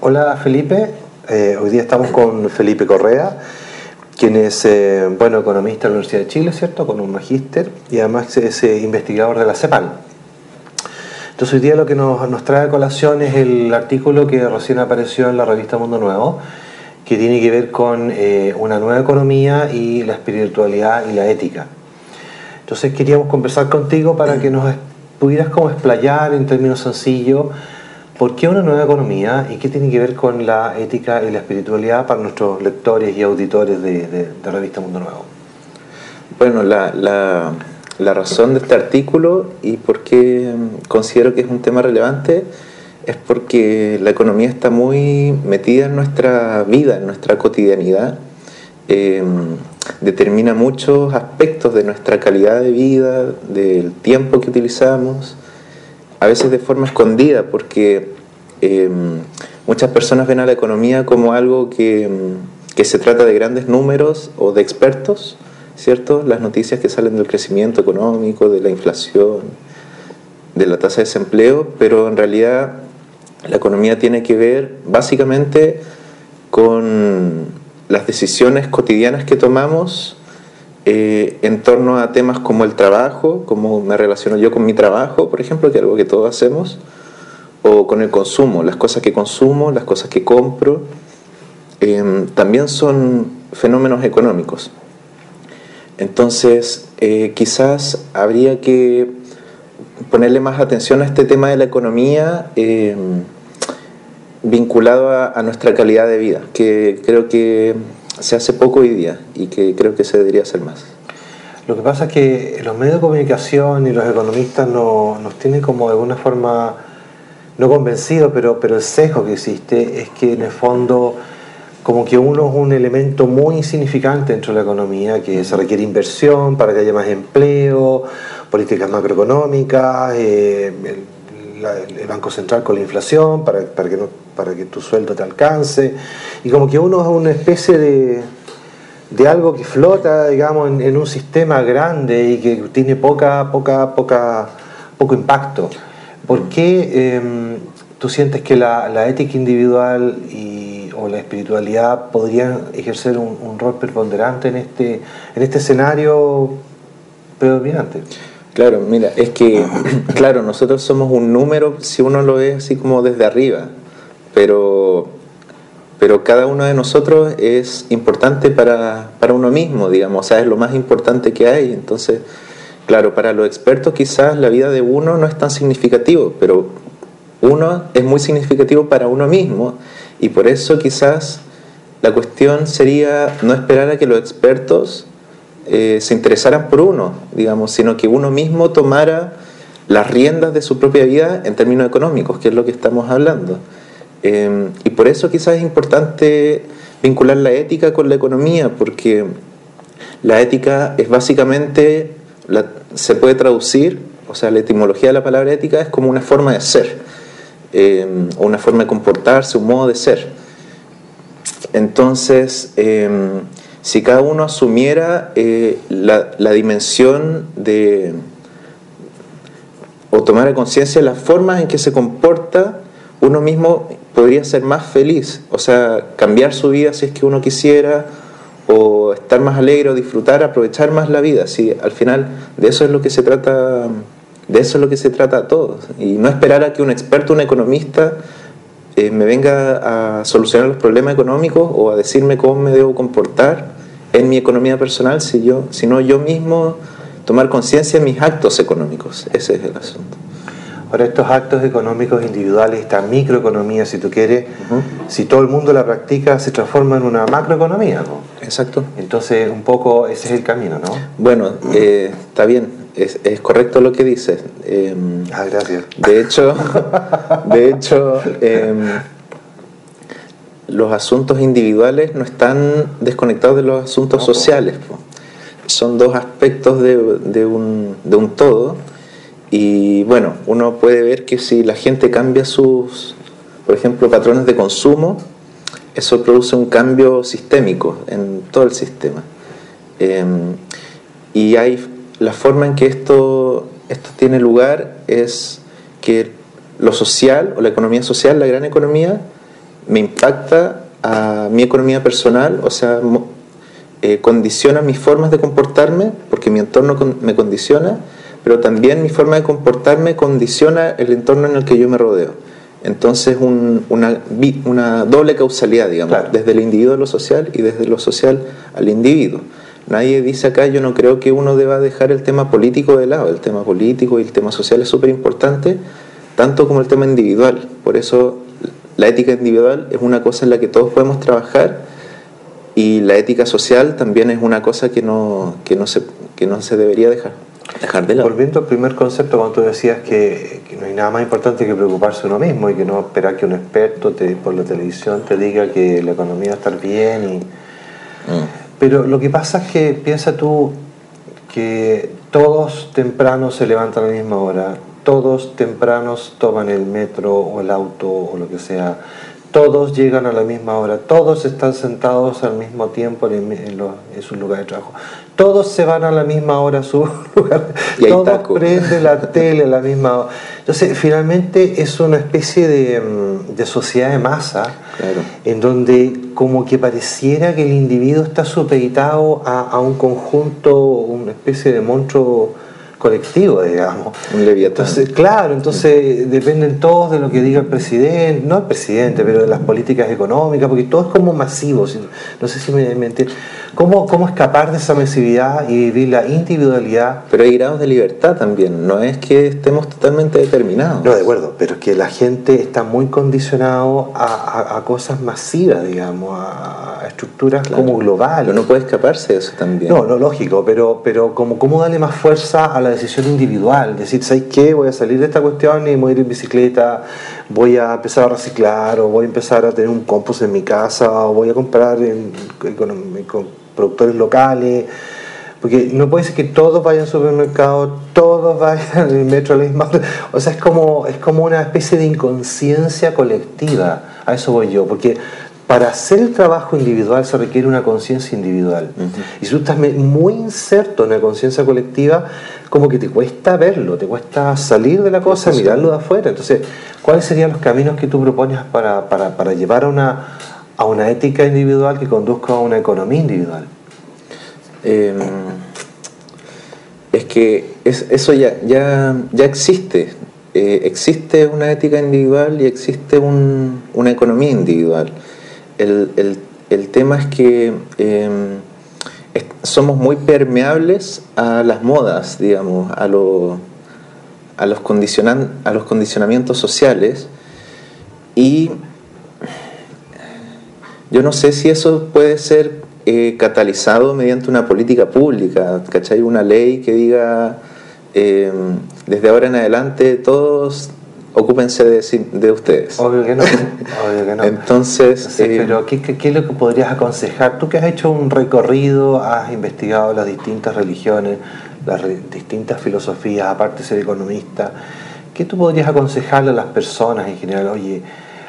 Hola Felipe, eh, hoy día estamos con Felipe Correa, quien es eh, bueno, economista de la Universidad de Chile, ¿cierto? Con un magíster y además es eh, investigador de la CEPAL. Entonces hoy día lo que nos, trae a colación es el artículo que recién apareció en la revista Mundo Nuevo, que tiene que ver con una nueva economía y la espiritualidad y la ética. Entonces queríamos conversar contigo para que nos pudieras como explayar en términos sencillos por qué una nueva economía y qué tiene que ver con la ética y la espiritualidad para nuestros lectores y auditores de, Revista Mundo Nuevo. Bueno, la, razón de este artículo y por qué considero que es un tema relevante es porque la economía está muy metida en nuestra vida, en nuestra cotidianidad. Eh, determina muchos aspectos de nuestra calidad de vida, del tiempo que utilizamos, a veces de forma escondida, porque em, muchas personas ven a la economía como algo que, que, se trata de grandes números o de expertos, ¿cierto? Las noticias que salen del crecimiento económico, de la inflación, de la tasa de desempleo, pero en realidad la economía tiene que ver básicamente con las decisiones cotidianas que tomamos eh, en torno a temas como el trabajo, cómo me relaciono yo con mi trabajo, por ejemplo, que es algo que todos hacemos, o con el consumo, las cosas que consumo, las cosas que compro, em, también son fenómenos económicos. Entonces, eh, quizás habría que ponerle más atención a este tema de la economía em, vinculado a, nuestra calidad de vida, que creo que se hace poco hoy día y que creo que se debería hacer más. Lo que pasa es que los medios de comunicación y los economistas no, nos tienen como de alguna forma, no convencidos, pero, pero el sesgo que existe es que en el fondo como que uno es un elemento muy insignificante dentro de la economía, que se requiere inversión para que haya más empleo, políticas macroeconómicas, eh, el Banco Central con la inflación para, para, que para que tu sueldo te alcance. Y como que uno es una especie de, de algo que flota, digamos, en, un sistema grande y que tiene poca, poca, poca, poco impacto. ¿Por qué em, tú sientes que la, ética individual y, o la espiritualidad podrían ejercer un, un, rol preponderante en este, en este escenario predominante? Claro, mira, es que, claro, nosotros somos un número si uno lo ve así como desde arriba, pero, pero cada uno de nosotros es importante para, para uno mismo, digamos, o sea, es lo más importante que hay. Entonces, claro, para los expertos quizás la vida de uno no es tan significativo, pero uno es muy significativo para uno mismo y por eso quizás la cuestión sería no esperar a que los expertos eh, se interesaran por uno, digamos, sino que uno mismo tomara las riendas de su propia vida en términos económicos, que es lo que estamos hablando. Em, y por eso quizás es importante vincular la ética con la economía, porque la ética es básicamente, se puede traducir, o sea, la etimología de la palabra ética es como una forma de ser, o una forma de comportarse, un modo de ser. Entonces, em, si cada uno asumiera eh, la, dimensión de, o tomara conciencia de las formas en que se comporta, uno mismo podría ser más feliz, o sea, cambiar su vida si es que uno quisiera, o estar más alegre o disfrutar, aprovechar más la vida. Si al final de eso es lo que se trata, de eso es lo que se trata a todos. Y no esperar a que un experto, un economista, eh, me venga a solucionar los problemas económicos o a decirme cómo me debo comportar en mi economía personal, sino yo mismo tomar conciencia de mis actos económicos. Ese es el asunto. Ahora, estos actos económicos individuales, esta microeconomía, si tú quieres, si todo el mundo la practica, se transforma en una macroeconomía, ¿no? Exacto. Entonces, un poco ese es el camino, ¿no? Bueno, eh, está bien, es, es, correcto lo que dices. Em, ah, gracias. De hecho, de hecho em, los asuntos individuales no están desconectados de los asuntos sociales. Son dos aspectos de, un, de, un, todo. Y bueno, uno puede ver que si la gente cambia sus, por ejemplo, patrones de consumo, eso produce un cambio sistémico en todo el sistema. Em, y hay la forma en que esto, esto tiene lugar es que lo social o la economía social, la gran economía, me impacta a mi economía personal, o sea, eh, condiciona mis formas de comportarme, porque mi entorno me condiciona, pero también mi forma de comportarme condiciona el entorno en el que yo me rodeo. Entonces, una, una, doble causalidad, digamos, desde el individuo a lo social y desde lo social al individuo. Nadie dice acá, yo no creo que uno deba dejar el tema político de lado. El tema político y el tema social es súper importante, tanto como el tema individual. Por eso la ética individual es una cosa en la que todos podemos trabajar y la ética social también es una cosa que no, que no, se, que no se debería dejar. Dejar de lado. Volviendo al primer concepto, cuando tú decías que, no hay nada más importante que preocuparse uno mismo y que no esperar que un experto te, por la televisión te diga que la economía va a estar bien. Y... Mm. Pero lo que pasa es que piensa tú que todos temprano se levantan a la misma hora, todos tempranos toman el metro o el auto o lo que sea, todos llegan a la misma hora, todos están sentados al mismo tiempo en, en, su lugar de trabajo, todos se van a la misma hora a su lugar, todos prenden la tele a la misma hora. Entonces, finalmente es una especie de, mm, de sociedad de masa, en donde como que pareciera que el individuo está supeditado a, a un conjunto, una especie de monstruo colectivo, digamos. Un leviatán. Entonces, claro, entonces dependen todos de lo que diga el presidente, no el presidente, pero de las políticas económicas, porque todo es como masivo, no sé si me, me entienden. ¿Cómo, ¿Cómo escapar de esa masividad y vivir la individualidad? Pero hay grados de libertad también, no es que estemos totalmente determinados. No, de acuerdo, pero es que la gente está muy condicionado a, a, cosas masivas, digamos, a, estructuras como globales. Pero no puede escaparse de eso también. No, no, lógico, pero, pero como, ¿cómo darle más fuerza a la decisión individual? Decir, ¿sabes qué? Voy a salir de esta cuestión y voy a ir en bicicleta, voy a empezar a reciclar, o voy a empezar a tener un compost en mi casa, o voy a comprar en, productores locales, porque no puede ser que todos vayan al supermercado, todos vayan al metro a la misma O sea, es como, es como una especie de inconsciencia colectiva. A eso voy yo, porque para hacer el trabajo individual se requiere una conciencia individual. Y si tú estás muy inserto en la conciencia colectiva, como que te cuesta verlo, te cuesta salir de la cosa, mirarlo de afuera. Entonces, ¿cuáles serían los caminos que tú propones para, para, para llevar a una, a una ética individual que conduzca a una economía individual? Em, es que eso ya, ya, ya existe. Eh, existe una ética individual y existe una economía individual. El, tema es que em, somos muy permeables a las modas, digamos, a, a, los a los condicionamientos sociales y yo no sé si eso puede ser eh, catalizado mediante una política pública, ¿cachai? Una ley que diga, eh, desde ahora en adelante todos ocúpense de, de ustedes. Obvio que no, obvio que no. Entonces... Eh, pero ¿qué, ¿qué, es lo que podrías aconsejar? Tú que has hecho un recorrido, has investigado las distintas religiones, las distintas filosofías, aparte de ser economista, ¿qué tú podrías aconsejarle a las personas en general? Oye,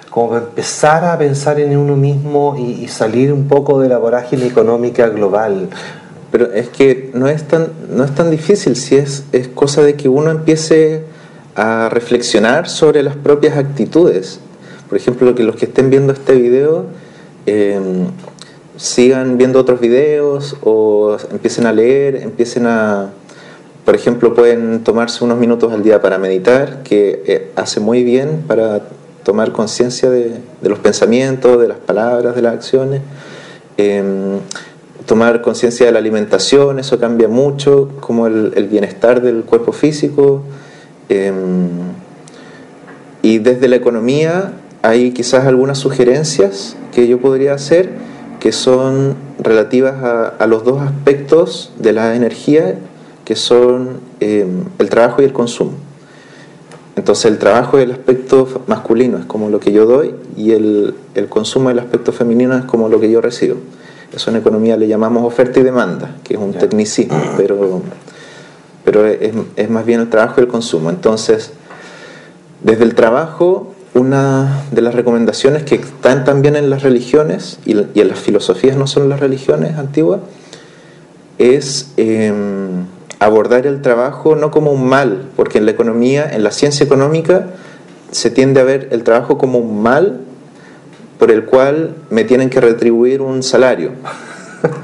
como empezar a pensar en uno mismo y, salir un poco de la vorágine económica global. Pero es que no es tan, no es tan difícil, si es, es cosa de que uno empiece a reflexionar sobre las propias actitudes. Por ejemplo, que los que estén viendo este video em, sigan viendo otros videos o empiecen a leer, empiecen a, por ejemplo, pueden tomarse unos minutos al día para meditar, que eh, hace muy bien para tomar conciencia de, los pensamientos, de las palabras, de las acciones, em, tomar conciencia de la alimentación, eso cambia mucho, como el, bienestar del cuerpo físico. Em, y desde la economía hay quizás algunas sugerencias que yo podría hacer que son relativas a, los dos aspectos de la energía, que son em, el trabajo y el consumo. Entonces el trabajo es el aspecto masculino, es como lo que yo doy, y el, consumo del aspecto femenino es como lo que yo recibo. Eso en economía le llamamos oferta y demanda, que es un tecnicismo, pero, pero es, más bien el trabajo y el consumo. Entonces, desde el trabajo, una de las recomendaciones que están también en las religiones, y, en las filosofías no son las religiones antiguas, es... Em, abordar el trabajo no como un mal, porque en la economía, en la ciencia económica, se tiende a ver el trabajo como un mal por el cual me tienen que retribuir un salario,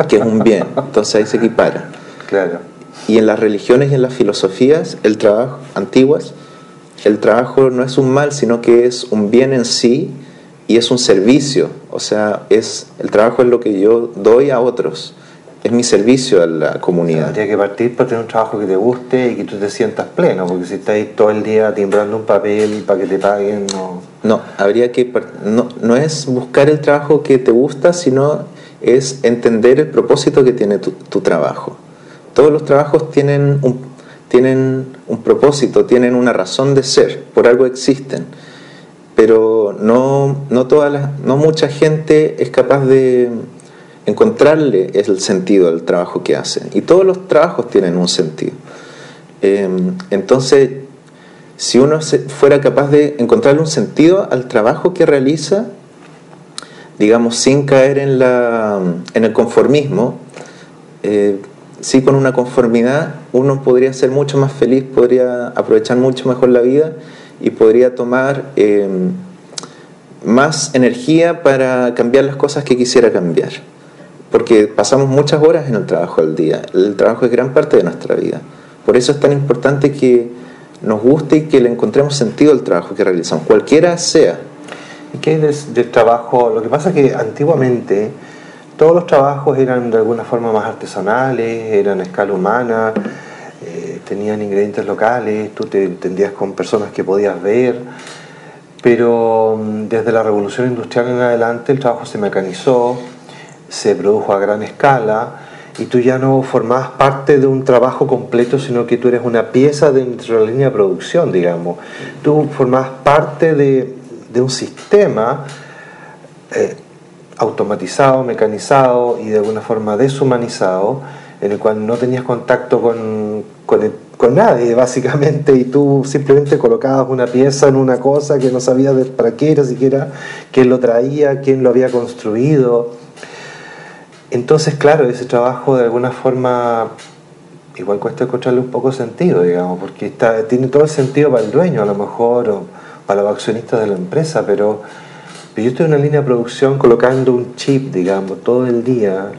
que es un bien. Entonces ahí se equipara. Claro. Y en las religiones y en las filosofías, el trabajo antiguas, el trabajo no es un mal, sino que es un bien en sí y es un servicio. O sea, es el trabajo es lo que yo doy a otros es mi servicio a la comunidad. Tendría que partir por tener un trabajo que te guste y que tú te sientas pleno, porque si estás todo el día timbrando un papel para que te paguen, no. No, habría que. No, no es buscar el trabajo que te gusta, sino es entender el propósito que tiene tu, tu trabajo. Todos los trabajos tienen un, tienen un propósito, tienen una razón de ser, por algo existen. Pero no, no, no mucha gente es capaz de encontrarle el sentido al trabajo que hacen. Y todos los trabajos tienen un sentido. Em, entonces, si uno fuera capaz de encontrarle un sentido al trabajo que realiza, digamos, sin caer en, la, en el conformismo, eh, sí con una conformidad uno podría ser mucho más feliz, podría aprovechar mucho mejor la vida y podría tomar em, más energía para cambiar las cosas que quisiera cambiar porque pasamos muchas horas en el trabajo al día. El trabajo es gran parte de nuestra vida. Por eso es tan importante que nos guste y que le encontremos sentido al trabajo que realizamos, cualquiera sea. ¿Y qué es del, trabajo? Lo que pasa es que antiguamente todos los trabajos eran de alguna forma más artesanales, eran a escala humana, eh, tenían ingredientes locales, tú te entendías con personas que podías ver, pero mm, desde la revolución industrial en adelante el trabajo se mecanizó, se produjo a gran escala y tú ya no formabas parte de un trabajo completo, sino que tú eres una pieza dentro de la línea de producción, digamos. Tú formabas parte de, un sistema eh, automatizado, mecanizado y de alguna forma deshumanizado, en el cual no tenías contacto con, con, nadie, básicamente, y tú simplemente colocabas una pieza en una cosa que no sabías para qué era siquiera, quién lo traía, quién lo había construido. Entonces, claro, ese trabajo de alguna forma igual cuesta encontrarle un poco sentido, digamos, porque tiene todo el sentido para el dueño a lo mejor, o para los accionistas de la empresa, pero, yo estoy en una línea de producción colocando un chip, digamos, todo el día.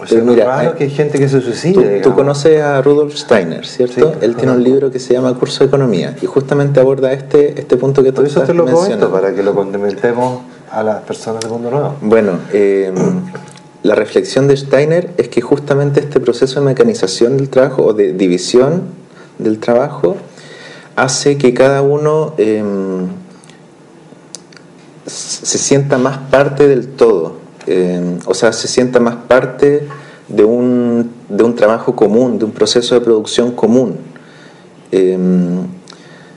O sea, mira, raro que hay gente que se suicide. Tú, conoces a Rudolf Steiner, ¿cierto? Él tiene un libro que se llama Curso de Economía y justamente aborda este, este punto que tú Por eso te lo comento, para que lo complementemos a las personas del mundo nuevo? Bueno, em, la reflexión de Steiner es que justamente este proceso de mecanización del trabajo o de división del trabajo hace que cada uno em, se sienta más parte del todo, em, o sea, se sienta más parte de un, de un trabajo común, de un proceso de producción común.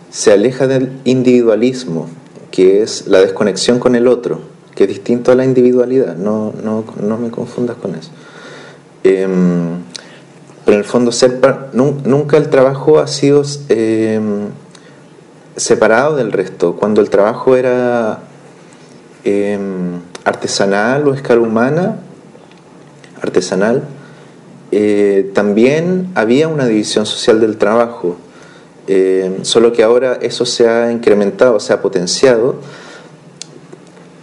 se aleja del individualismo, que es la desconexión con el otro, que es distinto a la individualidad, no, no, no me confundas con eso. Em, pero en el fondo, nunca el trabajo ha sido em, separado del resto. Cuando el trabajo era em, artesanal o escala humana, artesanal, eh, también había una división social del trabajo. Eh, solo que ahora eso se ha incrementado, se ha potenciado,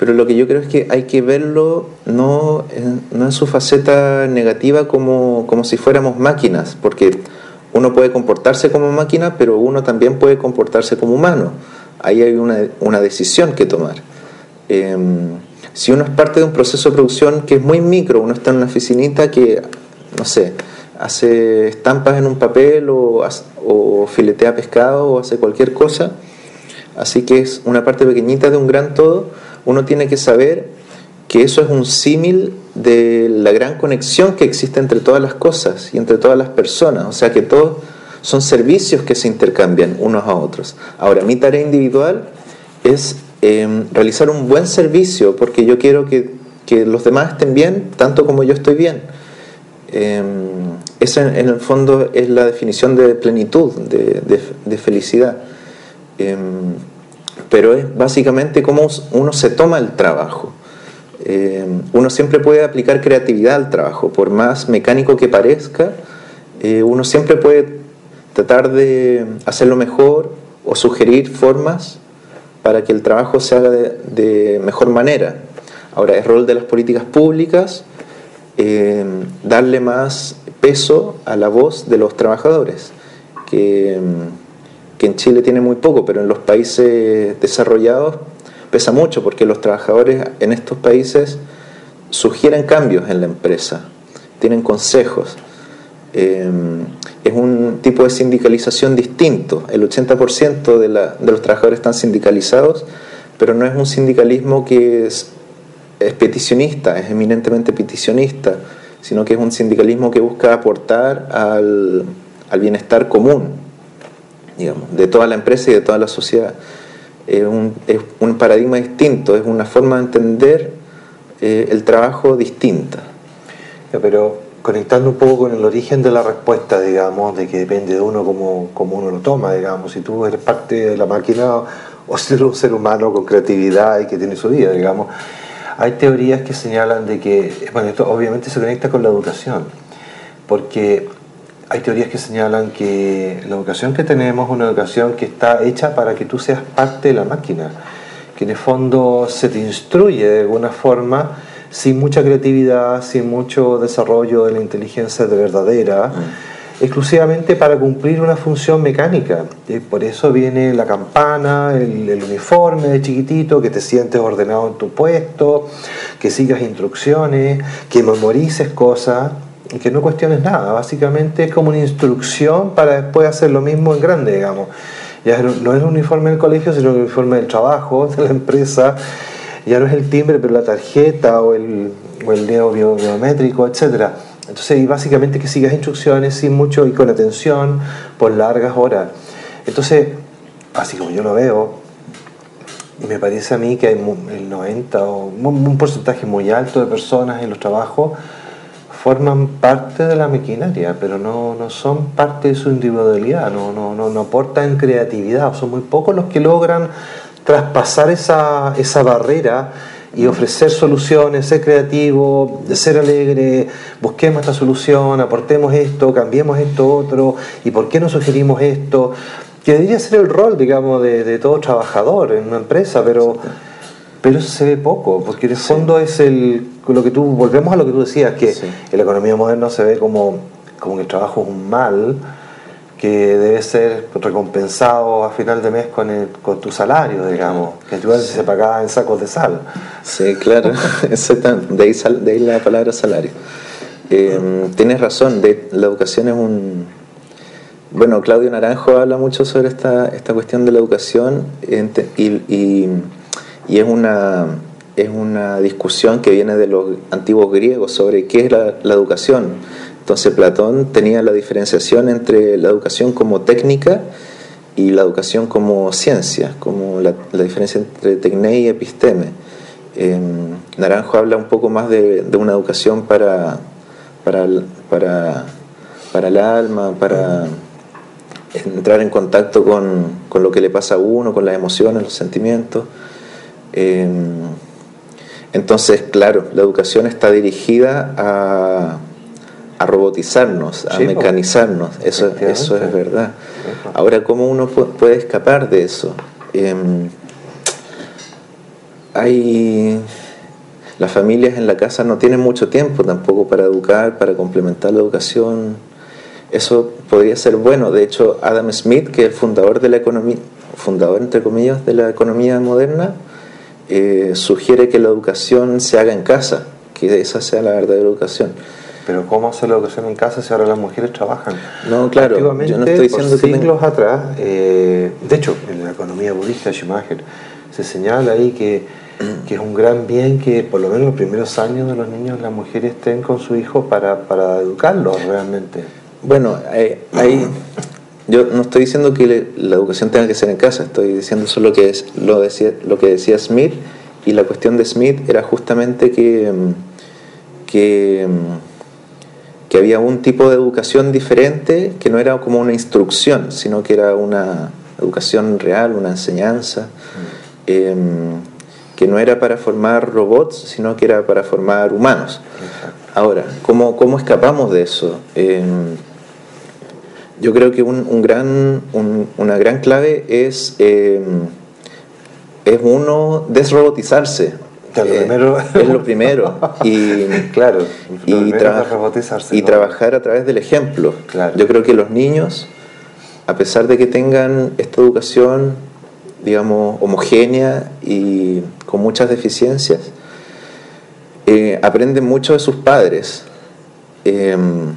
pero lo que yo creo es que hay que verlo no en, no en su faceta negativa como, como si fuéramos máquinas, porque uno puede comportarse como máquina, pero uno también puede comportarse como humano. Ahí hay una, una decisión que tomar. Em, si uno es parte de un proceso de producción que es muy micro, uno está en una oficinita que, no sé, hace estampas en un papel o, o filetea pescado o hace cualquier cosa. Así que es una parte pequeñita de un gran todo. Uno tiene que saber que eso es un símil de la gran conexión que existe entre todas las cosas y entre todas las personas. O sea que todos son servicios que se intercambian unos a otros. Ahora, mi tarea individual es em, realizar un buen servicio porque yo quiero que, que los demás estén bien tanto como yo estoy bien. Em, esa en el fondo es la definición de plenitud, de, felicidad. Em, pero es básicamente cómo uno se toma el trabajo. Uno siempre puede aplicar creatividad al trabajo, por más mecánico que parezca, eh, uno siempre puede tratar de hacerlo mejor o sugerir formas para que el trabajo se haga de, mejor manera. Ahora, es rol de las políticas públicas eh, darle más peso a la voz de los trabajadores, que, que en Chile tiene muy poco, pero en los países desarrollados pesa mucho porque los trabajadores en estos países sugieren cambios en la empresa, tienen consejos. Eh, es un tipo de sindicalización distinto. El 80% de, la, de, los trabajadores están sindicalizados, pero no es un sindicalismo que es, peticionista, es eminentemente peticionista, sino que es un sindicalismo que busca aportar al, al bienestar común, digamos, de toda la empresa y de toda la sociedad. Es un, es un paradigma distinto, es una forma de entender eh, el trabajo distinta. Pero conectando un poco con el origen de la respuesta, digamos, de que depende de uno como, como uno lo toma, digamos, si tú eres parte de la máquina o si eres un ser humano con creatividad y que tiene su vida, digamos. Hay teorías que señalan de que, bueno, esto obviamente se conecta con la educación, porque hay teorías que señalan que la educación que tenemos es una educación que está hecha para que tú seas parte de la máquina, que en el fondo se te instruye de alguna forma sin mucha creatividad, sin mucho desarrollo de la inteligencia de verdadera, mm. exclusivamente para cumplir una función mecánica. Y por eso viene la campana, el, uniforme de chiquitito, que te sientes ordenado en tu puesto, que sigas instrucciones, que memorices cosas y que no cuestiones nada. Básicamente es como una instrucción para después hacer lo mismo en grande, digamos. Ya no es el uniforme del colegio, sino el uniforme del trabajo, de la empresa ya no es el timbre, pero la tarjeta o el, o el dedo biométrico, etc. Entonces, y básicamente que sigas instrucciones sin mucho y con atención por largas horas. Entonces, así como yo lo veo, me parece a mí que hay el 90 o un porcentaje muy alto de personas en los trabajos forman parte de la maquinaria, pero no, no son parte de su individualidad, no, no, no, no aportan creatividad, son muy pocos los que logran traspasar esa, esa barrera y ofrecer soluciones, ser creativo, ser alegre, busquemos esta solución, aportemos esto, cambiemos esto otro, y por qué no sugerimos esto, que debería ser el rol, digamos, de, todo trabajador en una empresa, pero, pero eso se ve poco, porque en el fondo es el, lo que tú, volvemos a lo que tú decías, que en la economía moderna se ve como, como que el trabajo es un mal, que debe ser recompensado a final de mes con, el, con tu salario, digamos, que tú se pagaba en sacos de sal. Sí, claro, de ahí, de ahí la palabra salario. Eh, tienes razón, de, la educación es un... Bueno, Claudio Naranjo habla mucho sobre esta, esta cuestión de la educación y, y, y es, una, es una discusión que viene de los antiguos griegos sobre qué es la, la educación entonces Platón tenía la diferenciación entre la educación como técnica y la educación como ciencia, como la, diferencia entre tecné y episteme. Em, Naranjo habla un poco más de, una educación para, para, para, el alma, para entrar en contacto con, con, lo que le pasa a uno, con las emociones, los sentimientos. Em, entonces, claro, la educación está dirigida a a robotizarnos, a mecanizarnos, eso, eso es verdad. Ahora, ¿cómo uno puede escapar de eso? Em, hay las familias en la casa no tienen mucho tiempo tampoco para educar, para complementar la educación. Eso podría ser bueno. De hecho, Adam Smith, que es el fundador de la economía, fundador entre comillas de la economía moderna, eh, sugiere que la educación se haga en casa, que esa sea la verdadera educación. Pero ¿cómo hacer la educación en casa si ahora las mujeres trabajan? No, claro, yo no estoy diciendo por siglos atrás, eh, de hecho, en la economía budista Schumacher se señala ahí que, que, es un gran bien que por lo menos los primeros años de los niños las mujeres estén con su hijo para, para educarlos realmente. Bueno, eh, ahí yo no estoy diciendo que la educación tenga que ser en casa, estoy diciendo solo que es lo, decía, lo que decía Smith y la cuestión de Smith era justamente que, que que había un tipo de educación diferente que no era como una instrucción, sino que era una educación real, una enseñanza, em, que no era para formar robots, sino que era para formar humanos. Ahora, ¿cómo, ¿cómo, escapamos de eso? Em, yo creo que un, gran, una gran clave es em, es uno desrobotizarse. Eh, es lo primero. Y, claro, y, y trabajar a través del ejemplo. Yo creo que los niños, a pesar de que tengan esta educación, digamos, homogénea y con muchas deficiencias, eh, aprenden mucho de sus padres. Em,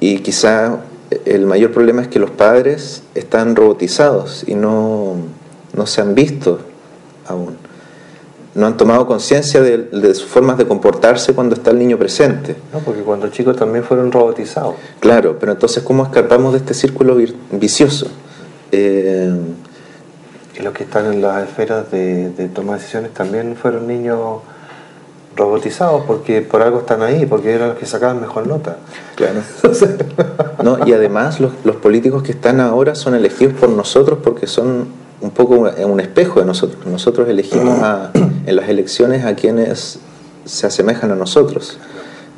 y quizá el mayor problema es que los padres están robotizados y no, no se han visto aún. No han tomado conciencia de, sus formas de comportarse cuando está el niño presente. No, porque cuando chicos también fueron robotizados. Claro, pero entonces ¿cómo escapamos de este círculo vicioso? Eh, y los que están en las esferas de, de toma de decisiones también fueron niños robotizados porque por algo están ahí, porque eran los que sacaban mejor nota. Claro. no, y además los, los, políticos que están ahora son elegidos por nosotros porque son un poco un espejo de nosotros. Nosotros elegimos en las elecciones a quienes se asemejan a nosotros.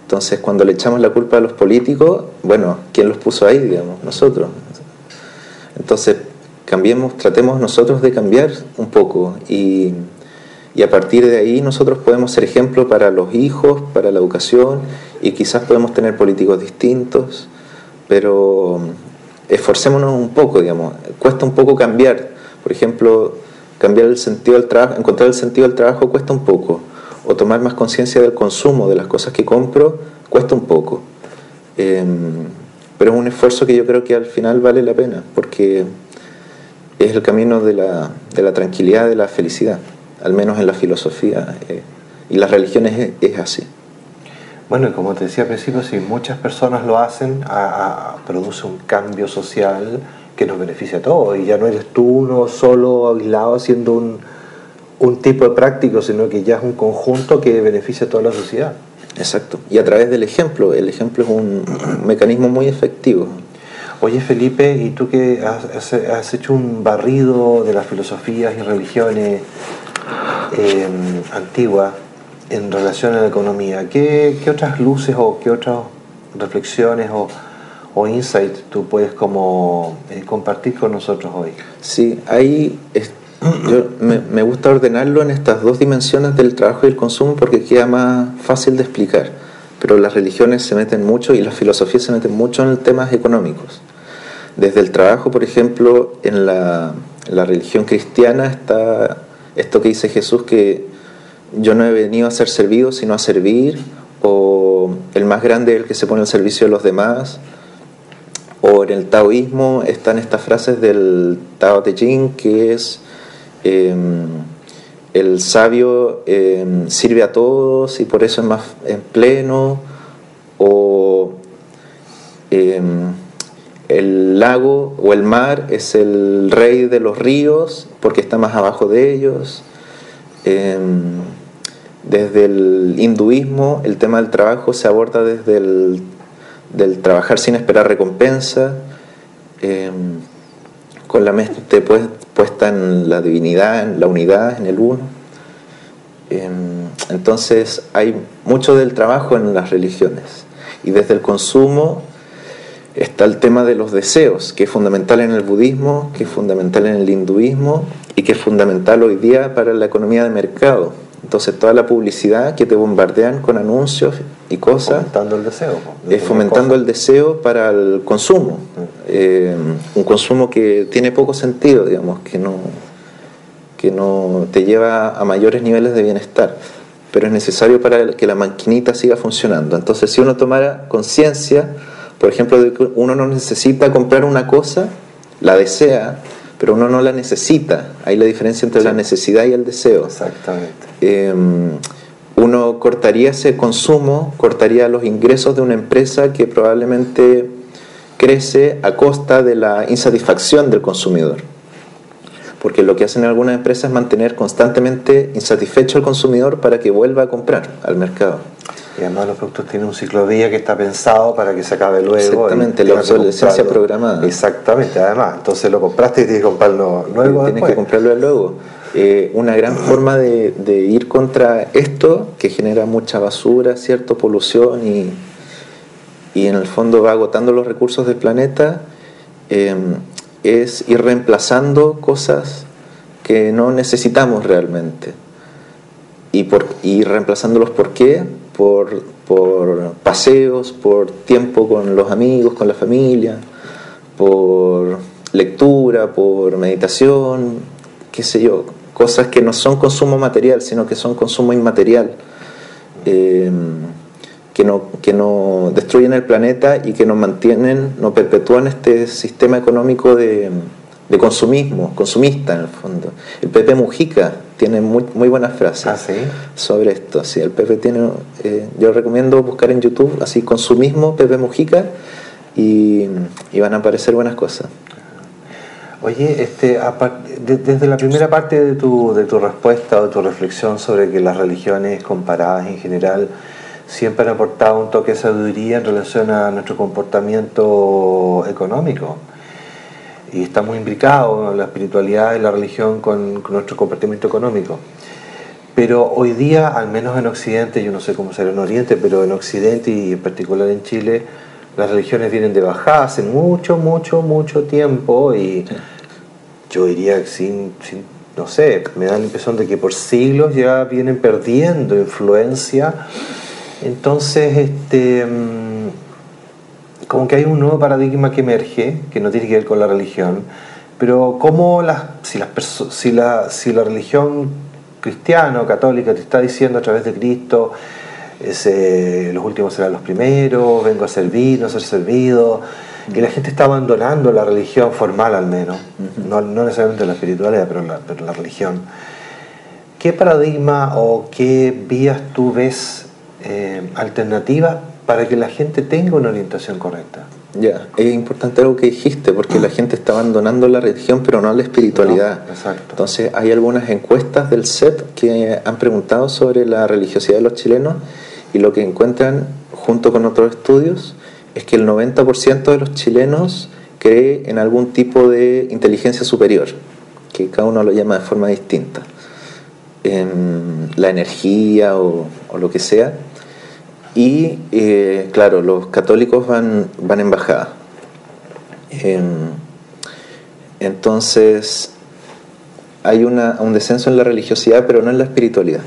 Entonces, cuando le echamos la culpa a los políticos, bueno, ¿quién los puso ahí, digamos? Nosotros. Entonces, cambiemos, tratemos nosotros de cambiar un poco y y a partir de ahí nosotros podemos ser ejemplo para los hijos, para la educación y quizás podemos tener políticos distintos, pero mm, esforcémonos un poco, digamos, cuesta un poco cambiar, por ejemplo, cambiar el sentido del trabajo, encontrar el sentido del trabajo cuesta un poco, o tomar más conciencia del consumo, de las cosas que compro, cuesta un poco. Em, pero es un esfuerzo que yo creo que al final vale la pena, porque es el camino de la, de la tranquilidad, de la felicidad al menos en la filosofía eh, y las religiones es, así. Bueno, y como te decía al principio, si muchas personas lo hacen, produce un cambio social que nos beneficia a todos. Y ya no eres tú uno solo aislado haciendo un, un tipo de práctico, sino que ya es un conjunto que beneficia a toda la sociedad. Exacto. Y a través del ejemplo. El ejemplo es un mecanismo muy efectivo. Oye Felipe, ¿y tú que has, has hecho un barrido de las filosofías y religiones Em, antigua en relación a la economía. ¿Qué, otras luces o qué otras reflexiones o, o insights tú puedes como eh, compartir con nosotros hoy? Sí, ahí yo, me, me, gusta ordenarlo en estas dos dimensiones del trabajo y el consumo porque queda más fácil de explicar. Pero las religiones se meten mucho y las filosofías se meten mucho en temas económicos. Desde el trabajo, por ejemplo, en la, la religión cristiana está esto que dice Jesús que yo no he venido a ser servido sino a servir, o el más grande es el que se pone al servicio de los demás, o en el taoísmo están estas frases del Tao Te Ching que es em, el sabio em, sirve a todos y por eso es más en pleno, o em, el lago o el mar es el rey de los ríos porque está más abajo de ellos. Desde el hinduismo el tema del trabajo se aborda desde el del trabajar sin esperar recompensa, em, con la mente pues, puesta en la divinidad, en la unidad, en el uno. Em, entonces hay mucho del trabajo en las religiones y desde el consumo Está el tema de los deseos, que es fundamental en el budismo, que es fundamental en el hinduismo y que es fundamental hoy día para la economía de mercado. Entonces toda la publicidad que te bombardean con anuncios y cosas... Fomentando el deseo. Es fomentando el deseo para el consumo. Mm. Eh, un consumo que tiene poco sentido, digamos, que no, que no te lleva a mayores niveles de bienestar. Pero es necesario para que la maquinita siga funcionando. Entonces si uno tomara conciencia por ejemplo, uno no necesita comprar una cosa, la desea, pero uno no la necesita. Hay la diferencia entre la necesidad y el deseo. Exactamente. Em, uno cortaría ese consumo, cortaría los ingresos de una empresa que probablemente crece a costa de la insatisfacción del consumidor. Porque lo que hacen algunas empresas es mantener constantemente insatisfecho al consumidor para que vuelva a comprar al mercado. Y además los productos tienen un ciclo de vida que está pensado para que se acabe luego. Exactamente, la obsolescencia programada. Exactamente, además. Entonces lo compraste y tienes que comprarlo luego. Tienes que comprarlo luego. Eh, una gran forma de, ir contra esto, que genera mucha basura, cierto, polución y, y en el fondo va agotando los recursos del planeta, eh, es ir reemplazando cosas que no necesitamos realmente. Y, por, y reemplazándolos por qué? Por, por paseos, por tiempo con los amigos, con la familia, por lectura, por meditación, qué sé yo, cosas que no son consumo material, sino que son consumo inmaterial, eh, que, no, que no destruyen el planeta y que nos mantienen, nos perpetúan este sistema económico de, de consumismo, consumista en el fondo. El Pepe Mujica tiene muy, muy buenas frases ¿Ah, sobre esto. Sí, el Pepe tiene, eh, yo recomiendo buscar en YouTube así consumismo Pepe Mujica y, y van a aparecer buenas cosas. Oye, este, desde la primera parte de tu, de tu respuesta o de tu reflexión sobre que las religiones comparadas en general siempre han aportado un toque de sabiduría en relación a nuestro comportamiento económico. Y está muy imbricado la espiritualidad y la religión con, nuestro comportamiento económico. Pero hoy día, al menos en Occidente, yo no sé cómo será en Oriente, pero en Occidente y en particular en Chile, las religiones vienen de bajada hace mucho, mucho, mucho tiempo y yo diría sin, sin, no sé, me da la impresión de que por siglos ya vienen perdiendo influencia. Entonces, este, mm, como que hay un nuevo paradigma que emerge, que no tiene que ver con la religión, pero cómo las, si, las si, la, si la religión cristiana o católica te está diciendo a través de Cristo, ese, los últimos serán los primeros, vengo a servir, no ser servido, que la gente está abandonando la religión formal al menos, no, necesariamente la espiritualidad, pero la, pero la religión. ¿Qué paradigma o qué vías tú ves eh, alternativas para que la gente tenga una orientación correcta? Ya, es importante algo que dijiste, porque la gente está abandonando la religión, pero no la espiritualidad. exacto. Entonces, hay algunas encuestas del CEP que han preguntado sobre la religiosidad de los chilenos y lo que encuentran, junto con otros estudios, es que el 90% de los chilenos cree en algún tipo de inteligencia superior, que cada uno lo llama de forma distinta, en la energía o, lo que sea. Y eh, claro, los católicos van, van en bajada. entonces, hay una, un descenso en la religiosidad, pero no en la espiritualidad.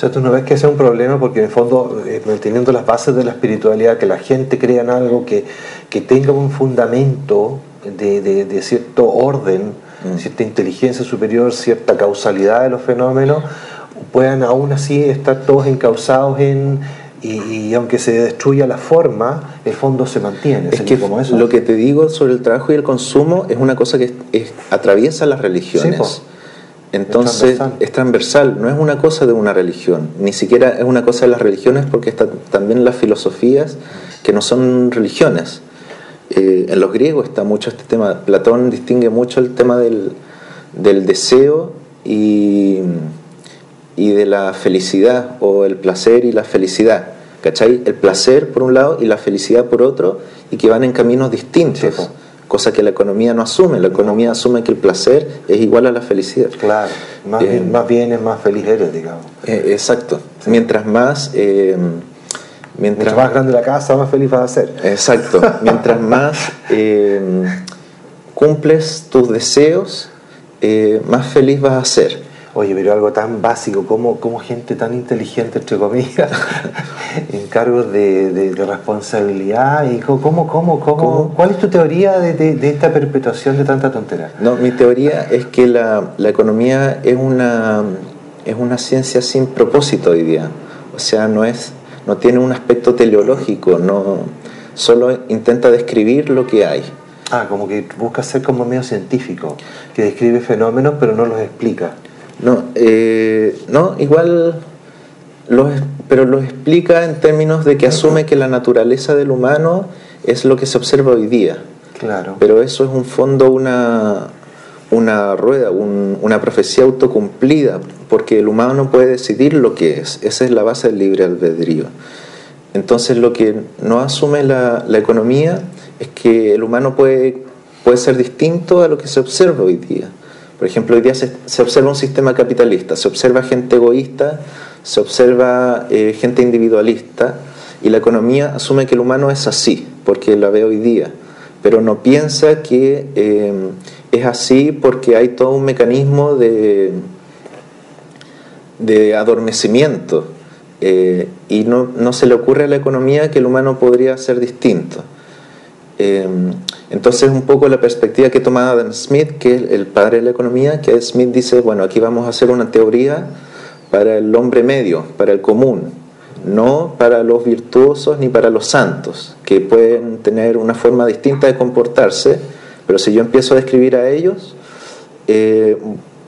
O sea, tú no ves que sea un problema porque en el fondo, eh, manteniendo las bases de la espiritualidad, que la gente crea en algo que, que tenga un fundamento de, de, cierto orden, mm. cierta inteligencia superior, cierta causalidad de los fenómenos, puedan aún así estar todos encausados en, y, aunque se destruya la forma, el fondo se mantiene. Es que como eso. lo que te digo sobre el trabajo y el consumo es una cosa que atraviesa las religiones. Entonces es transversal. no es una cosa de una religión, ni siquiera es una cosa de las religiones porque están también las filosofías que no son religiones. Eh, en los griegos está mucho este tema, Platón distingue mucho el tema del, deseo y, y, de la felicidad, o el placer y la felicidad. ¿Cachai? El placer por un lado y la felicidad por otro, y que van en caminos distintos cosa que la economía no asume. La economía asume que el placer es igual a la felicidad. Claro, más, bien, más bien es más feliz eres, digamos. Eh, exacto. Mientras más... Eh, mientras, más grande la casa, más feliz vas a ser. Exacto. mientras más eh, cumples tus deseos, más feliz vas a ser. Oye, pero algo tan básico, como, como gente tan inteligente, entre comillas, en cargos de, responsabilidad. y cómo, cómo, cómo, ¿Cuál es tu teoría de, esta perpetuación de tanta tontería? No, mi teoría es que la, economía es una, es una ciencia sin propósito hoy día. O sea, no, es, no tiene un aspecto teleológico, no, solo intenta describir lo que hay. Ah, como que busca ser como medio científico, que describe fenómenos pero no los explica. No, eh, no igual, pero lo explica en términos de que asume que la naturaleza del humano es lo que se observa hoy día. Claro. Pero eso es un fondo, una, una rueda, una profecía autocumplida, porque el humano no puede decidir lo que es. Esa es la base del libre albedrío. Entonces lo que no asume la, la economía es que el humano puede, puede ser distinto a lo que se observa hoy día. Por ejemplo, hoy día se, observa un sistema capitalista, se observa gente egoísta, se observa eh, gente individualista y la economía asume que el humano es así, porque la ve hoy día. pero no piensa que eh, es así porque hay todo un mecanismo de, de adormecimiento eh, y no, se le ocurre a la economía que el humano podría ser distinto. Eh, entonces un poco la perspectiva que toma Adam Smith, que es el padre de la economía, que Smith dice, bueno, aquí vamos a hacer una teoría para el hombre medio, para el común, no para los virtuosos ni para los santos, que pueden tener una forma distinta de comportarse, pero si yo empiezo a describir a ellos, eh,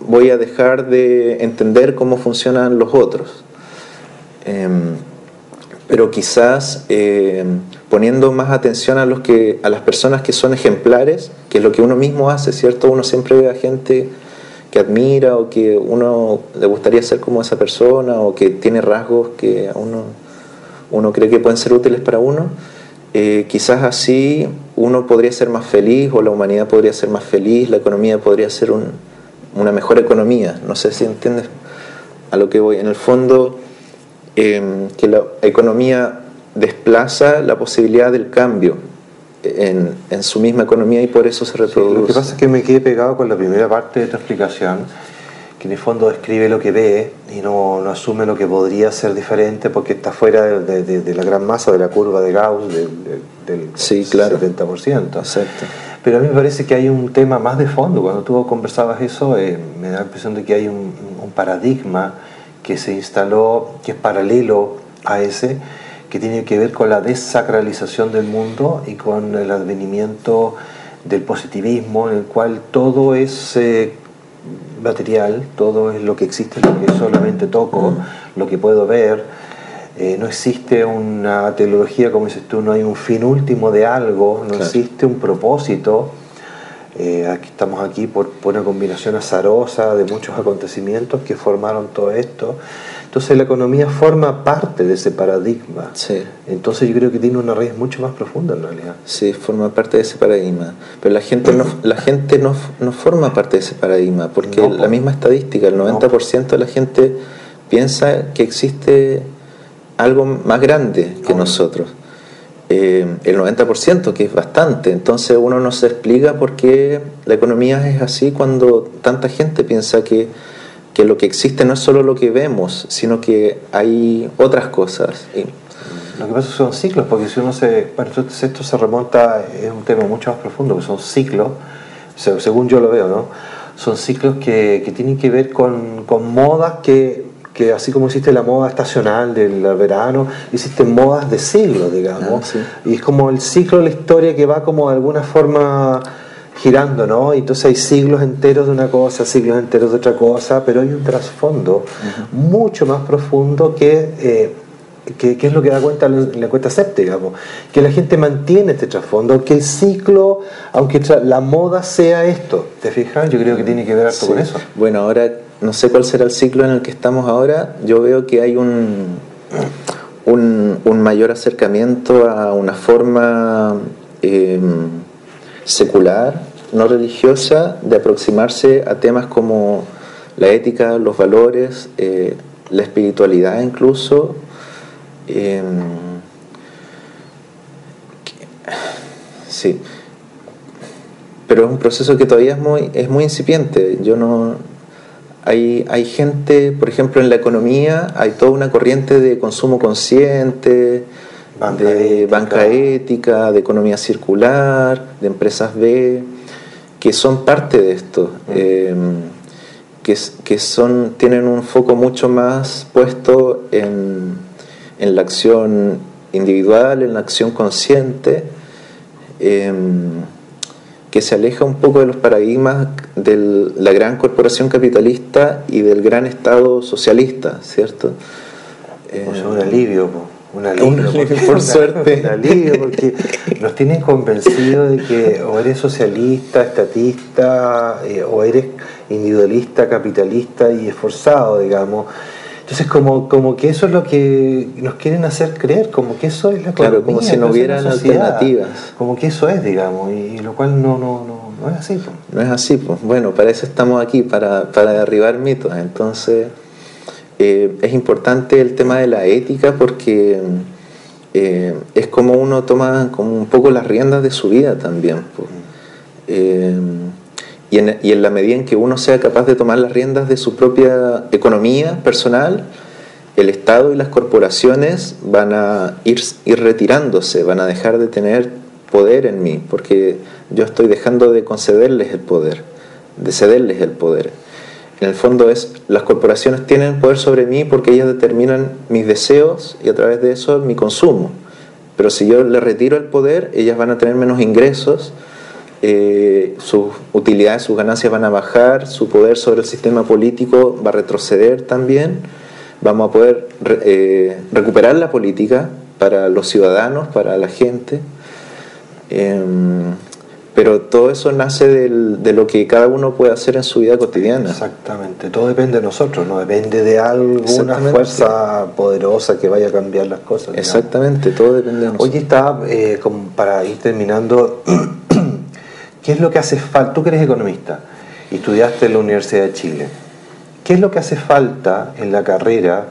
voy a dejar de entender cómo funcionan los otros. Em, pero quizás em, poniendo más atención a, los que, a las personas que son ejemplares, que es lo que uno mismo hace, ¿cierto? Uno siempre ve a gente que admira o que uno le gustaría ser como esa persona o que tiene rasgos que uno, uno cree que pueden ser útiles para uno. Eh, quizás así uno podría ser más feliz o la humanidad podría ser más feliz, la economía podría ser una mejor economía. No sé si entiendes a lo que voy. En el fondo, em, que la economía desplaza la posibilidad del cambio en, en, su misma economía y por eso se reproduce. lo que pasa es que me quedé pegado con la primera parte de tu explicación, que en el fondo describe lo que ve y no, no asume lo que podría ser diferente porque está fuera de, de, la gran masa de la curva de Gauss del sí, claro. 70%. Exacto. Pero a mí me parece que hay un tema más de fondo. Cuando tú conversabas eso, eh, me da la impresión de que hay un, un paradigma que se instaló, que es paralelo a ese, que tiene que ver con la desacralización del mundo y con el advenimiento del positivismo, en el cual todo es eh, material, todo es lo que existe, lo que solamente toco, lo que puedo ver. Eh, no existe una teología, como dices tú, no hay un fin último de algo, no existe un propósito. Eh, aquí estamos aquí por, por, una combinación azarosa de muchos acontecimientos que formaron todo esto. Entonces la economía forma parte de ese paradigma. Sí. Entonces yo creo que tiene una raíz mucho más profunda en realidad. Sí, forma parte de ese paradigma. Pero la gente no, la gente no, no forma parte de ese paradigma, porque la misma estadística, el 90% de la gente piensa que existe algo más grande que nosotros. Eh, el 90%, que es bastante. Entonces uno no se explica por qué la economía es así cuando tanta gente piensa que que lo que existe no es solo lo que vemos, sino que hay otras cosas. Lo que pasa son ciclos, porque si uno se. Bueno, esto se remonta, es un tema mucho más profundo, que son ciclos, según yo lo veo, ¿no? Son ciclos que, que tienen que ver con, con modas que, que, así como existe la moda estacional del verano, existen modas de siglos, digamos. Ah, y es como el ciclo de la historia que va como de alguna forma girando, ¿no? Y entonces hay siglos enteros de una cosa, siglos enteros de otra cosa, pero hay un trasfondo mucho más profundo que, eh, que, es lo que da cuenta la cuenta séptica, que la gente mantiene este trasfondo, que el ciclo, aunque la moda sea esto, ¿te fijas? Yo creo que tiene que ver algo con eso. Bueno, ahora no sé cuál será el ciclo en el que estamos ahora, yo veo que hay un, un, mayor acercamiento a una forma... Em, secular no religiosa de aproximarse a temas como la ética, los valores, eh, la espiritualidad incluso. Em, sí, pero es un proceso que todavía es muy, es muy incipiente. Yo no, hay, hay gente, por ejemplo, en la economía hay toda una corriente de consumo consciente, de banca ética, de economía circular, de empresas B que son parte de esto, mm. eh, que, que, son, tienen un foco mucho más puesto en, en la acción individual, en la acción consciente, em, que se aleja un poco de los paradigmas de la gran corporación capitalista y del gran Estado socialista, ¿cierto? O un alivio. Un alivio, por suerte. Un alivio, porque nos tienen convencidos de que o eres socialista, estatista, eh, o eres individualista, capitalista y esforzado, digamos. Entonces, como, como que eso es lo que nos quieren hacer creer, como que eso es la Claro, como si no hubieran alternativas. Como que eso es, digamos, y, lo cual no, no, no, no es así. Pues. No es así, pues. Bueno, para eso estamos aquí, para, para derribar mitos. Entonces, eh, es importante el tema de la ética porque eh, es como uno toma como un poco las riendas de su vida también. Eh, y, en, la medida en que uno sea capaz de tomar las riendas de su propia economía personal, el Estado y las corporaciones van a ir, ir retirándose, van a dejar de tener poder en mí, porque yo estoy dejando de concederles el poder, de cederles el poder. En el fondo es, las corporaciones tienen poder sobre mí porque ellas determinan mis deseos y a través de eso mi consumo. Pero si yo les retiro el poder, ellas van a tener menos ingresos, eh, sus utilidades, sus ganancias van a bajar, su poder sobre el sistema político va a retroceder también. Vamos a poder eh, recuperar la política para los ciudadanos, para la gente. Em, pero todo eso nace del, de lo que cada uno puede hacer en su vida cotidiana. Exactamente, todo depende de nosotros, no depende de alguna fuerza poderosa que vaya a cambiar las cosas. Exactamente, todo depende de nosotros. Oye, está, eh, como para ir terminando, ¿qué es lo que hace falta? Tú eres economista y estudiaste en la Universidad de Chile, ¿qué es lo que hace falta en la carrera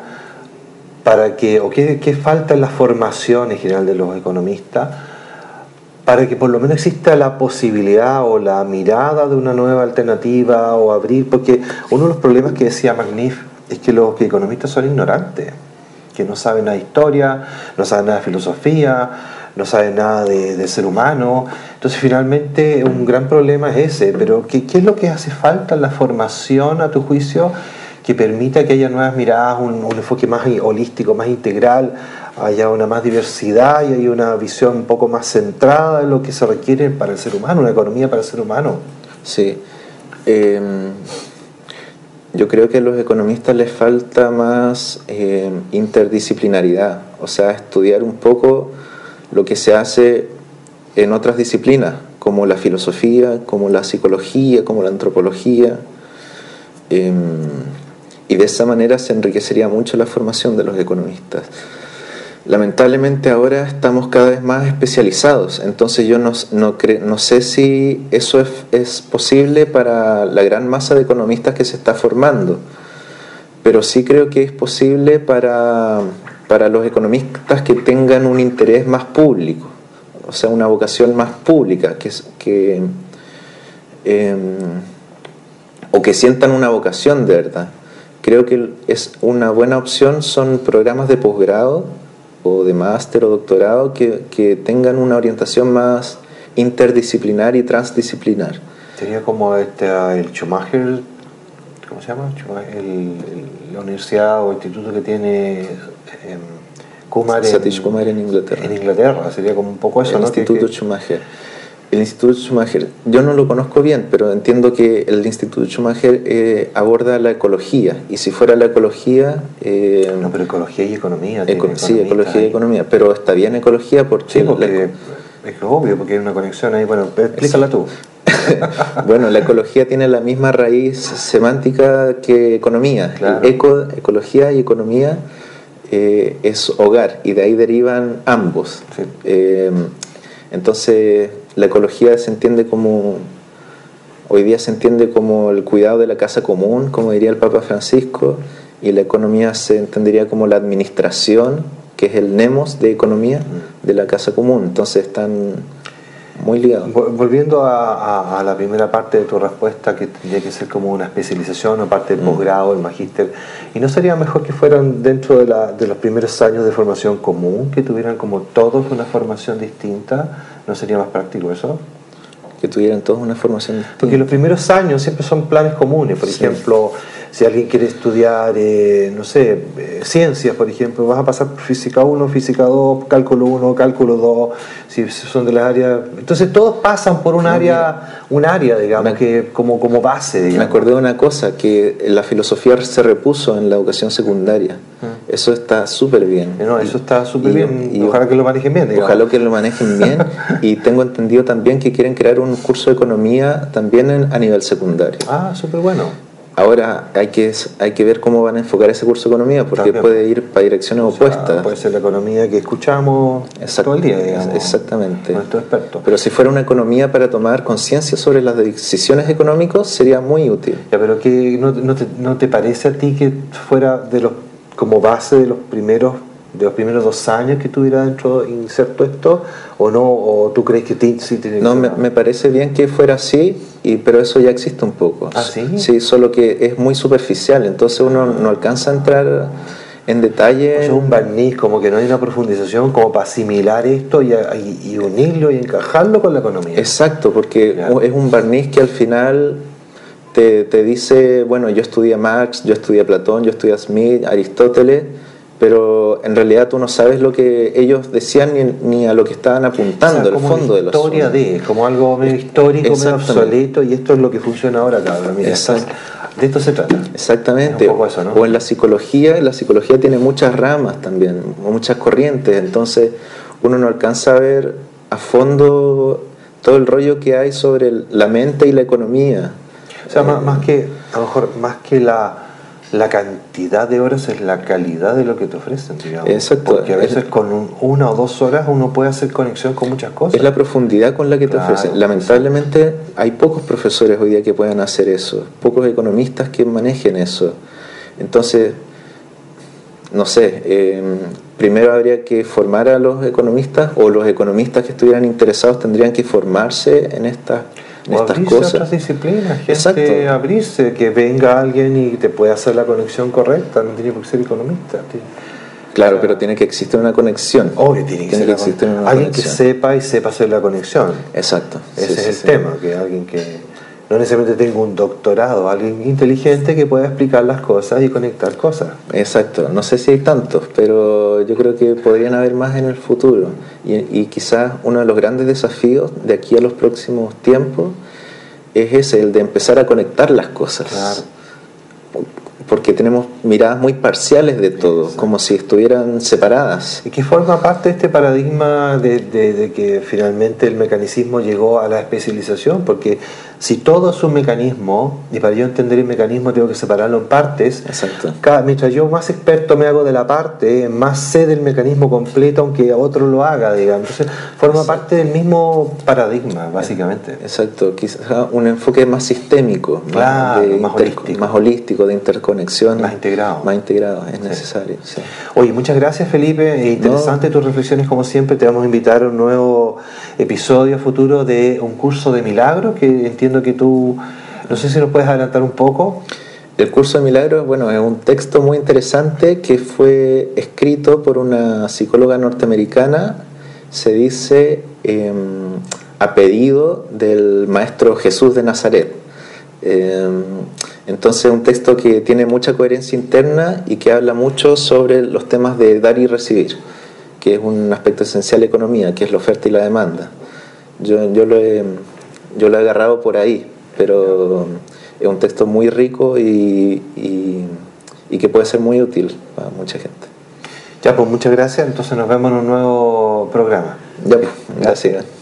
para que, o qué, falta en la formación en general de los economistas? para que por lo menos exista la posibilidad o la mirada de una nueva alternativa o abrir, porque uno de los problemas que decía Magnif es que los economistas son ignorantes, que no saben nada historia, no saben nada de filosofía, no saben nada de, ser humano. Entonces finalmente un gran problema es ese, pero ¿qué, ¿qué, es lo que hace falta en la formación a tu juicio que permita que haya nuevas miradas, un, un enfoque más holístico, más integral haya una más diversidad y hay una visión un poco más centrada en lo que se requiere para el ser humano, una economía para el ser humano. Sí. Em, yo creo que a los economistas les falta más em, interdisciplinaridad, o sea, estudiar un poco lo que se hace en otras disciplinas, como la filosofía, como la psicología, como la antropología. Em, y de esa manera se enriquecería mucho la formación de los economistas. Lamentablemente ahora estamos cada vez más especializados, entonces yo no, no, no sé si eso es, posible para la gran masa de economistas que se está formando, pero sí creo que es posible para, para los economistas que tengan un interés más público, o sea, una vocación más pública, que, que em, o que sientan una vocación de verdad. Creo que es una buena opción, son programas de posgrado o de máster o doctorado que, que, tengan una orientación más interdisciplinar y transdisciplinar. Sería como este, el Schumacher, ¿cómo se llama? El, la universidad o instituto que tiene Kumar, en, Kumar en Inglaterra. En Inglaterra, sería como un poco eso, el Instituto Schumacher. El Instituto Schumacher, yo no lo conozco bien, pero entiendo que el Instituto Schumacher eh, aborda la ecología, y si fuera la ecología... Eh, no, pero ecología y economía. sí, ecología y economía, pero está bien ecología porque... Sí, porque es obvio, porque hay una conexión ahí, bueno, explícala tú. bueno, la ecología tiene la misma raíz semántica que economía. Eco, ecología y economía eh, es hogar, y de ahí derivan ambos. entonces la ecología se entiende como, hoy día se entiende como el cuidado de la casa común, como diría el Papa Francisco, y la economía se entendería como la administración, que es el nemos de economía de la casa común. Entonces están muy ligados. Volviendo a, la primera parte de tu respuesta, que tendría que ser como una especialización o parte del mm. posgrado, el magíster, ¿y no sería mejor que fueran dentro de, la, de los primeros años de formación común, que tuvieran como todos una formación distinta? ¿No sería más práctico eso? Que tuvieran todos una formación distinta. Porque los primeros años siempre son planes comunes. Por ejemplo, si alguien quiere estudiar, eh, no sé, eh, ciencias, por ejemplo, vas a pasar por física 1, física 2, cálculo 1, cálculo 2, si son de las áreas... Entonces todos pasan por un área, un área, digamos, que como, como base. Digamos. Me acordé de una cosa, que la filosofía se repuso en la educación secundaria. Mm. Eso está súper bien. No, eso está súper bien. Y, ojalá que lo manejen bien. Digamos. Ojalá que lo manejen bien. y tengo entendido también que quieren crear un curso de economía también a nivel secundario. Ah, súper bueno. Ahora hay que, hay que ver cómo van a enfocar ese curso de economía, porque puede ir para direcciones opuestas. Puede ser la economía que escuchamos todo el día, digamos. Exactamente. Pero si fuera una economía para tomar conciencia sobre las decisiones económicas, sería muy útil. Ya, pero que no, no, te, ¿no te parece a ti que fuera de los como base de los primeros de los primeros dos años que tuviera dentro inserto esto o no o tú crees que sí tiene que no me, me, parece bien que fuera así y pero eso ya existe un poco. ¿Ah, sí? sí solo que es muy superficial entonces uno no alcanza a entrar en detalle o un barniz como que no hay una profundización como para asimilar esto y, y, unirlo y encajarlo con la economía. Exacto porque es un barniz que al final te, te dice bueno yo estudié Marx yo estudié Platón yo estudié Smith Aristóteles pero en realidad tú no sabes lo que ellos decían ni, a lo que estaban apuntando, el fondo de la historia de, como algo medio histórico, medio obsoleto, y esto es lo que funciona ahora, cabrón. Mira, de esto se trata. Exactamente. O en la psicología, la psicología tiene muchas ramas también, muchas corrientes, entonces uno no alcanza a ver a fondo todo el rollo que hay sobre la mente y la economía. O sea, más, más que, a lo mejor, más que la la cantidad de horas es la calidad de lo que te ofrecen, digamos. Exacto. Porque a veces con una o dos horas uno puede hacer conexión con muchas cosas. Es la profundidad con la que te ofrecen. Lamentablemente hay pocos profesores hoy día que puedan hacer eso, pocos economistas que manejen eso. Entonces, no sé, em, primero habría que formar a los economistas o los economistas que estuvieran interesados tendrían que formarse en estas en estas cosas. otras disciplinas, gente abrirse, que venga alguien y te pueda hacer la conexión correcta, no tiene por qué ser economista. Claro, pero tiene que existir una conexión. Obvio, tiene que, existir una Alguien que sepa y sepa hacer la conexión. Exacto. Ese es el tema, que alguien que no necesariamente tenga un doctorado, alguien inteligente que pueda explicar las cosas y conectar cosas. Exacto, no sé si hay tantos, pero yo creo que podrían haber más en el futuro. Y, y quizás uno de los grandes desafíos de aquí a los próximos tiempos es ese, el de empezar a conectar las cosas. Claro porque tenemos miradas muy parciales de todo, como si estuvieran separadas. Y que forma parte de este paradigma de, de, que finalmente el mecanismo llegó a la especialización, porque si todo es un mecanismo, y para yo entender el mecanismo tengo que separarlo en partes, Exacto. Cada, mientras yo más experto me hago de la parte, más sé del mecanismo completo, aunque otro lo haga, digamos. Entonces, forma parte del mismo paradigma, básicamente. Exacto, quizás un enfoque más sistémico, más, más, holístico. más holístico, de interconexión. Más integrado. Más integrado, es necesario. Sí. Oye, muchas gracias Felipe, interesante tus reflexiones como siempre, te vamos a invitar a un nuevo episodio futuro de un curso de milagros que entiendo que tú, no sé si nos puedes adelantar un poco. El curso de milagros, bueno, es un texto muy interesante que fue escrito por una psicóloga norteamericana, se dice em, a pedido del maestro Jesús de Nazaret. Eh, entonces, un texto que tiene mucha coherencia interna y que habla mucho sobre los temas de dar y recibir, que es un aspecto esencial de economía, que es la oferta y la demanda. Yo, yo lo he yo lo he agarrado por ahí, pero es un texto muy rico y, y, que puede ser muy útil para mucha gente. Ya, pues muchas gracias. Entonces nos vemos en un nuevo programa. Ya, pues, gracias.